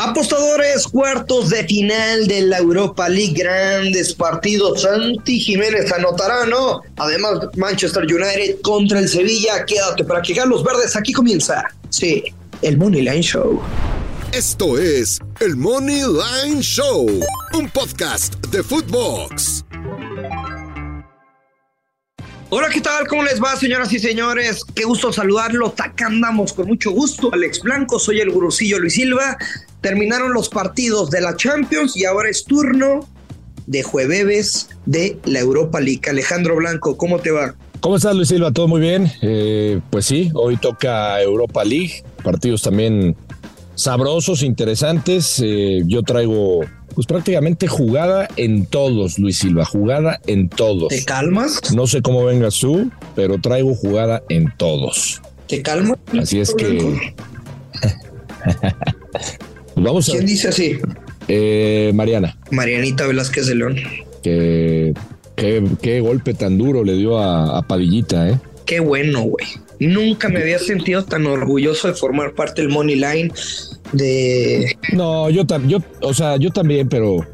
Apostadores, cuartos de final de la Europa League, grandes partidos. Santi Jiménez anotará, ¿no? Además, Manchester United contra el Sevilla. Quédate para que los verdes. Aquí comienza, sí, el Money Line Show. Esto es el Money Line Show, un podcast de Footbox. Hola, ¿qué tal? ¿Cómo les va, señoras y señores? Qué gusto saludarlo. Acá andamos con mucho gusto. Alex Blanco, soy el gurucillo Luis Silva. Terminaron los partidos de la Champions y ahora es turno de jueves de la Europa League. Alejandro Blanco, ¿cómo te va? ¿Cómo estás, Luis Silva? ¿Todo muy bien? Eh, pues sí, hoy toca Europa League. Partidos también sabrosos, interesantes. Eh, yo traigo pues prácticamente jugada en todos, Luis Silva, jugada en todos. ¿Te calmas? No sé cómo vengas tú, pero traigo jugada en todos. ¿Te calmas? Así es que... A... ¿Quién dice así? Eh, Mariana. Marianita Velázquez de León. Que, qué, golpe tan duro le dio a, a Padillita, ¿eh? Qué bueno, güey. Nunca me había sentido tan orgulloso de formar parte del Money Line de... No, yo, yo o sea, yo también, pero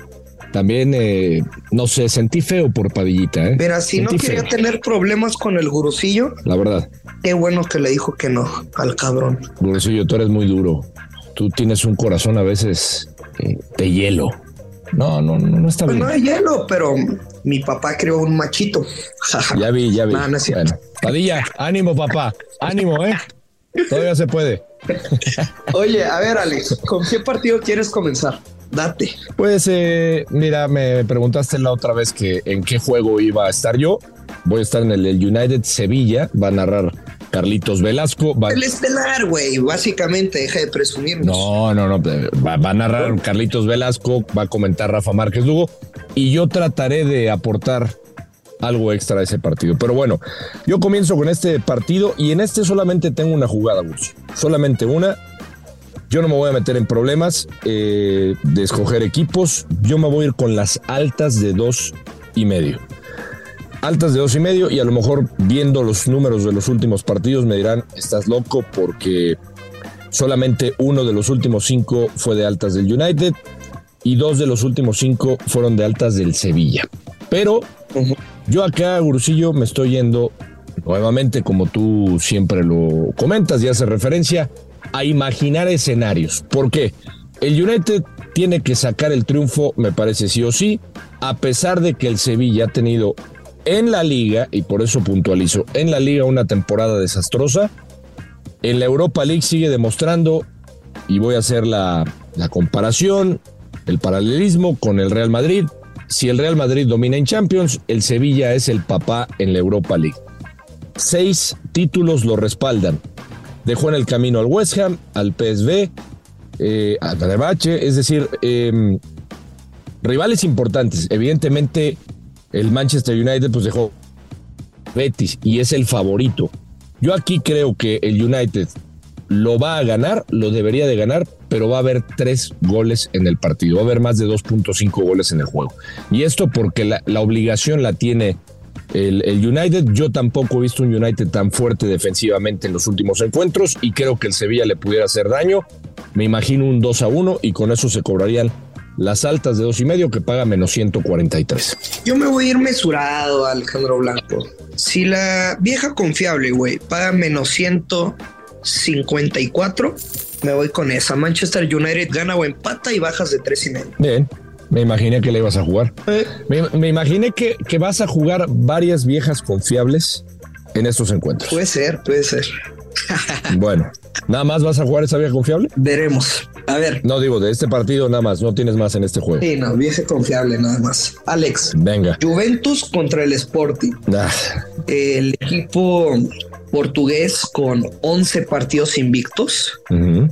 también, eh, no sé, sentí feo por Padillita. ¿eh? Pero si no quería tener problemas con el gurucillo. La verdad. Qué bueno que le dijo que no al cabrón. Gurucillo, tú eres muy duro. Tú tienes un corazón a veces eh, de hielo. No, no, no, no está pues bien. No hay hielo, pero mi papá creó un machito. ya vi, ya vi. Padilla, ánimo, papá. Ánimo, ¿eh? Todavía se puede. Oye, a ver, Alex, ¿con qué partido quieres comenzar? Date. Pues, eh, mira, me preguntaste la otra vez que en qué juego iba a estar yo. Voy a estar en el, United Sevilla. Va a narrar Carlitos Velasco. El estelar, güey, básicamente, deja de presumir. No, no, no. Va, va, a narrar Carlitos Velasco, va a comentar Rafa Márquez Lugo y yo trataré de aportar algo extra a ese partido. Pero bueno, yo comienzo con este partido y en este solamente tengo una jugada, Gus. Solamente una. Yo no me voy a meter en problemas eh, de escoger equipos. Yo me voy a ir con las altas de dos y medio. Altas de dos y medio y a lo mejor viendo los números de los últimos partidos me dirán, estás loco porque solamente uno de los últimos cinco fue de altas del United y dos de los últimos cinco fueron de altas del Sevilla. Pero yo acá, Gurusillo, me estoy yendo nuevamente, como tú siempre lo comentas y hace referencia, a imaginar escenarios. ¿Por qué? El United tiene que sacar el triunfo, me parece sí o sí, a pesar de que el Sevilla ha tenido en la liga, y por eso puntualizo, en la liga una temporada desastrosa. En la Europa League sigue demostrando, y voy a hacer la, comparación, el paralelismo con el Real Madrid, si el Real Madrid domina en Champions, el Sevilla es el papá en la Europa League. Seis títulos lo respaldan. Dejó en el camino al West Ham, al PSV, eh, a Fenerbahce, es decir, em, rivales importantes. Evidentemente, el Manchester United pues dejó Betis y es el favorito. Yo aquí creo que el United lo va a ganar, lo debería de ganar, pero va a haber tres goles en el partido, va a haber más de 2.5 goles en el juego. Y esto porque la, obligación la tiene el, United. Yo tampoco he visto un United tan fuerte defensivamente en los últimos encuentros y creo que el Sevilla le pudiera hacer daño. Me imagino un 2 a 1 y con eso se cobrarían las altas de dos y medio que paga menos 143. Yo me voy a ir mesurado, Alejandro Blanco. Si la vieja confiable, güey, paga menos 100 54. Me voy con esa. Manchester United gana o empata y bajas de tres y medio. Bien. Me imaginé que le ibas a jugar. Eh. Me, imaginé que, que, vas a jugar varias viejas confiables en estos encuentros. Puede ser, puede ser. bueno, ¿nada más vas a jugar esa vieja confiable? Veremos. A ver. No digo, de este partido nada más, no tienes más en este juego. Sí, no, vieja confiable nada más. Alex. Venga. Juventus contra el Sporting. Ah. El equipo portugués con 11 partidos invictos,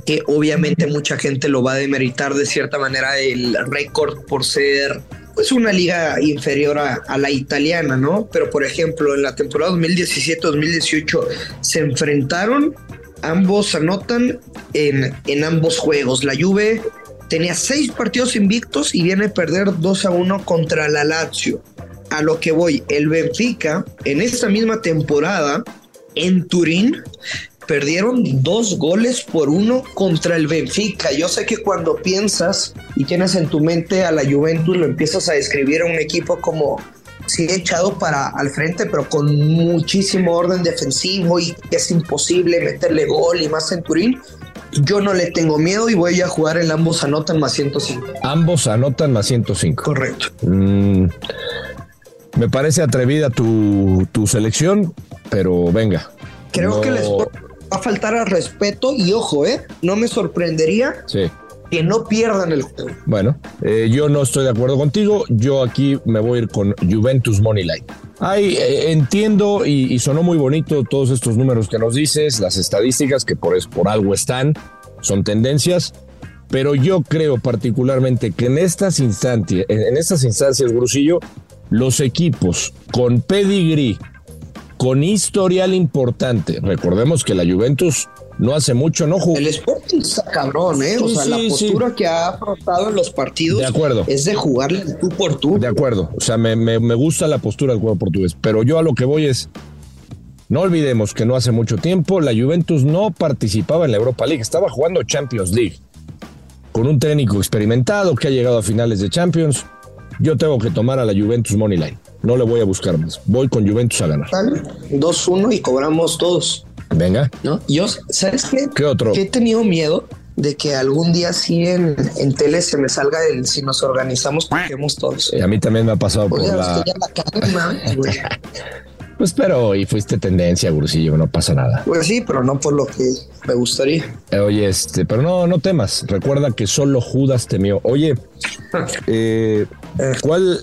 que obviamente mucha gente lo va a demeritar de cierta manera el récord por ser pues una liga inferior a, la italiana, ¿no? Pero por ejemplo, en la temporada 2017-2018 se enfrentaron, ambos anotan en, en ambos juegos. La Juve tenía seis partidos invictos y viene a perder 2 a 1 contra la Lazio. A lo que voy, el Benfica en esta misma temporada en Turín perdieron dos goles por uno contra el Benfica. Yo sé que cuando piensas y tienes en tu mente a la Juventus, lo empiezas a describir a un equipo como sí echado para al frente, pero con muchísimo orden defensivo y es imposible meterle gol y más en Turín. Yo no le tengo miedo y voy a jugar el ambos anotan más 105. Ambos anotan más 105. Correcto. Mm, me parece atrevida tu, tu selección, pero venga. Creo que les va a faltar al respeto y ojo, ¿eh? No me sorprendería sí. Que no pierdan el juego. Bueno, eh, yo no estoy de acuerdo contigo. Yo aquí me voy a ir con Juventus Moneyline. Ay, eh, entiendo y, sonó muy bonito todos estos números que nos dices, las estadísticas que por, por algo están, son tendencias, pero yo creo particularmente que en estas instancias, en estas instancias, los equipos con pedigree, con historial importante, recordemos que la Juventus no hace mucho no jugó. El Sporting está cabrón, ¿eh? Sí, o sea, sí, la postura sí. que ha afrontado en los partidos de acuerdo. es de jugarle tú por tú. De acuerdo, o sea, me, me, me gusta la postura del juego portugués, pero yo a lo que voy es, no olvidemos que no hace mucho tiempo la Juventus no participaba en la Europa League, estaba jugando Champions League, con un técnico experimentado que ha llegado a finales de Champions. Yo tengo que tomar a la Juventus Moneyline. No le voy a buscar más. Voy con Juventus a ganar. 2-1 y cobramos todos. Venga. ¿No? Yo, ¿sabes qué? ¿Qué otro? Que he tenido miedo de que algún día sí en, en tele se me salga el si nos organizamos, cobremos todos. A mí también me ha pasado por la... Pues pero y fuiste tendencia, Gurusillo, no pasa nada. Pues sí, pero no por lo que me gustaría. Eh, oye, este, pero no, no temas. Recuerda que solo Judas temió. Oye, eh, ¿cuál,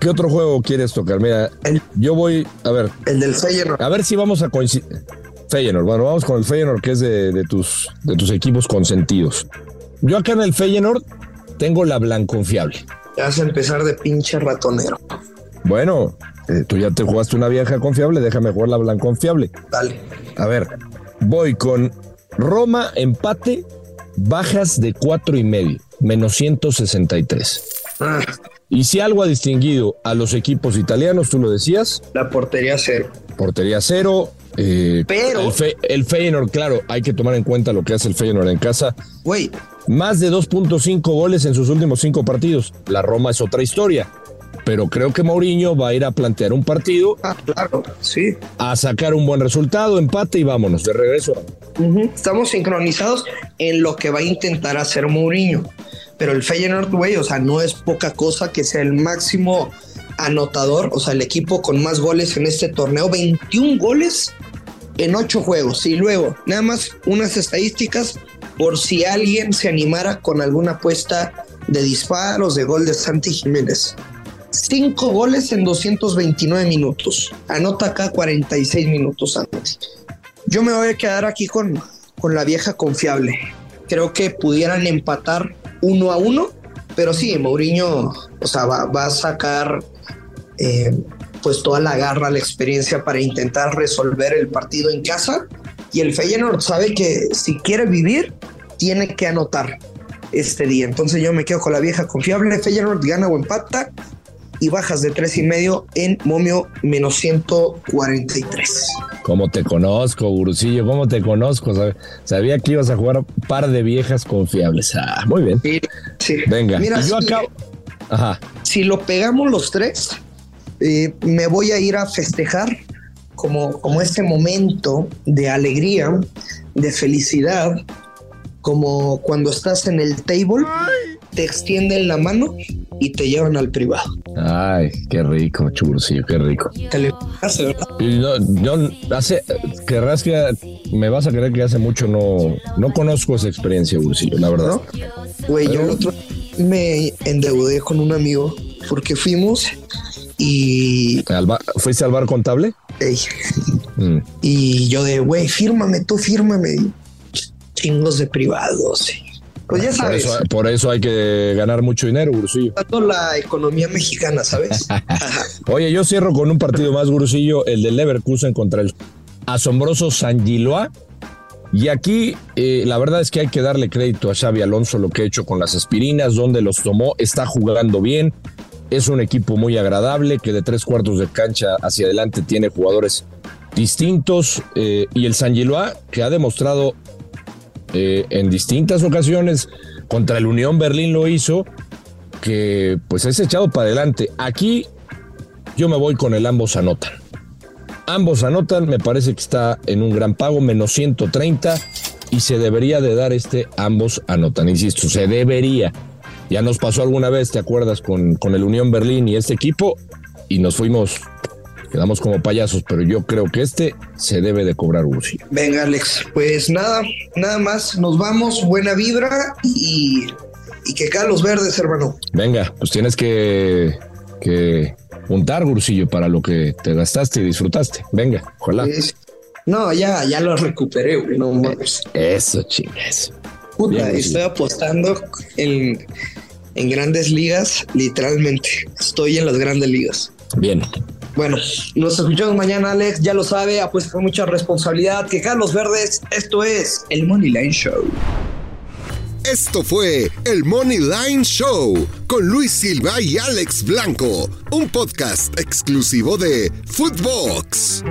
qué otro juego quieres tocar? Mira, El- yo voy, a ver, El del Feyenoord. a ver si vamos a coincidir. Feyenoord, bueno, vamos con el Feyenoord, que es de, de tus, de tus equipos consentidos. Yo acá en el Feyenoord tengo la Blanconfiable. Ya vas a empezar de pinche ratonero. Bueno, eh, tú ya te jugaste una vieja confiable, déjame jugar la Blanconfiable. Dale. A ver, voy con Roma empate, bajas de cuatro y medio, menos 163. Ah, Y si algo ha distinguido a los equipos italianos, tú lo decías, la portería cero. portería cero. Eh, Pero- el, Fe- el Feyenoord, claro, hay que tomar en cuenta lo que hace el Feyenoord en casa. Güey, Más de 2.5 goles en sus últimos cinco partidos. La Roma es otra historia. Pero creo que Mourinho va a ir a plantear un partido, ah, claro, sí. a sacar un buen resultado, empate y vámonos, de regreso. Estamos sincronizados en lo que va a intentar hacer Mourinho. Pero el Feyenoord, güey, o sea, no es poca cosa que sea el máximo anotador, o sea, el equipo con más goles en este torneo, 21 goles en 8 juegos. Y luego, nada más unas estadísticas por si alguien se animara con alguna apuesta de disparos, de gol de Santi Jiménez. 5 goles en 229 minutos. Anota acá 46 minutos antes. Yo me voy a quedar aquí con, con la vieja confiable. Creo que pudieran empatar uno a uno, pero sí, Mourinho, o sea, va, va a sacar eh, pues toda la garra, la experiencia para intentar resolver el partido en casa. Y el Feyenoord sabe que si quiere vivir, tiene que anotar este día. Entonces yo me quedo con la vieja confiable. Feyenoord gana o empata y bajas de tres y medio en momio menos 143. ¿Cómo te conozco, Gurusillo? ¿Cómo te conozco? Sab- Sabía que ibas a jugar un par de viejas confiables. Ah, muy bien. Sí, sí. Venga. Mira, yo si, acabo. Ajá. si lo pegamos los tres, eh, me voy a ir a festejar como, como este momento de alegría, de felicidad, como cuando estás en el table, te extienden la mano y te llevan al privado. Ay, qué rico, Gurusillo, qué rico. Te le hace, ¿verdad? Y no, yo hace, querrás que me vas a creer que hace mucho no, no conozco esa experiencia, Gurusillo, la verdad. ¿no? Güey, yo el otro me endeudé con un amigo porque fuimos y, Al bar- ¿Fuiste al bar contable? ey, Mm. y yo de, güey, fírmame, tú fírmame. Chingos de privados. Pues ya Por sabes, eso, por eso hay que ganar mucho dinero, Gurusillo. tanto la economía mexicana, ¿sabes? Oye, yo cierro con un partido más, Gurusillo, el del Leverkusen contra el asombroso San Giloa. Y aquí eh, la verdad es que hay que darle crédito a Xavi Alonso lo que ha hecho con las aspirinas, donde los tomó, está jugando bien. Es un equipo muy agradable que de tres cuartos de cancha hacia adelante tiene jugadores distintos eh, y el San Giloa que ha demostrado eh, en distintas ocasiones contra el Unión Berlín lo hizo que pues es echado para adelante. Aquí yo me voy con el ambos anotan. Ambos anotan, me parece que está en un gran pago, menos 130 y se debería de dar este ambos anotan. Insisto, se debería. Ya nos pasó alguna vez, ¿te acuerdas? Con, con el Unión Berlín y este equipo y nos fuimos quedamos como payasos, pero yo creo que este se debe de cobrar Ursi. Venga, Alex, pues nada, nada más, nos vamos, buena vibra y, y que Carlos Verdes, hermano. Venga, pues tienes que, que juntar, Gursillo, para lo que te gastaste y disfrutaste. Venga, ojalá. no, ya, ya lo recuperé, güey, no mames. Eso, chingas. Puta, estoy apostando en, en grandes ligas, literalmente. Estoy en las grandes ligas. Bien. Bueno, nos escuchamos mañana, Alex. Ya lo sabe, apuesta con mucha responsabilidad. Que Carlos Verdes, esto es el Money Line Show. Esto fue el Money Line Show con Luis Silva y Alex Blanco, un podcast exclusivo de Footbox.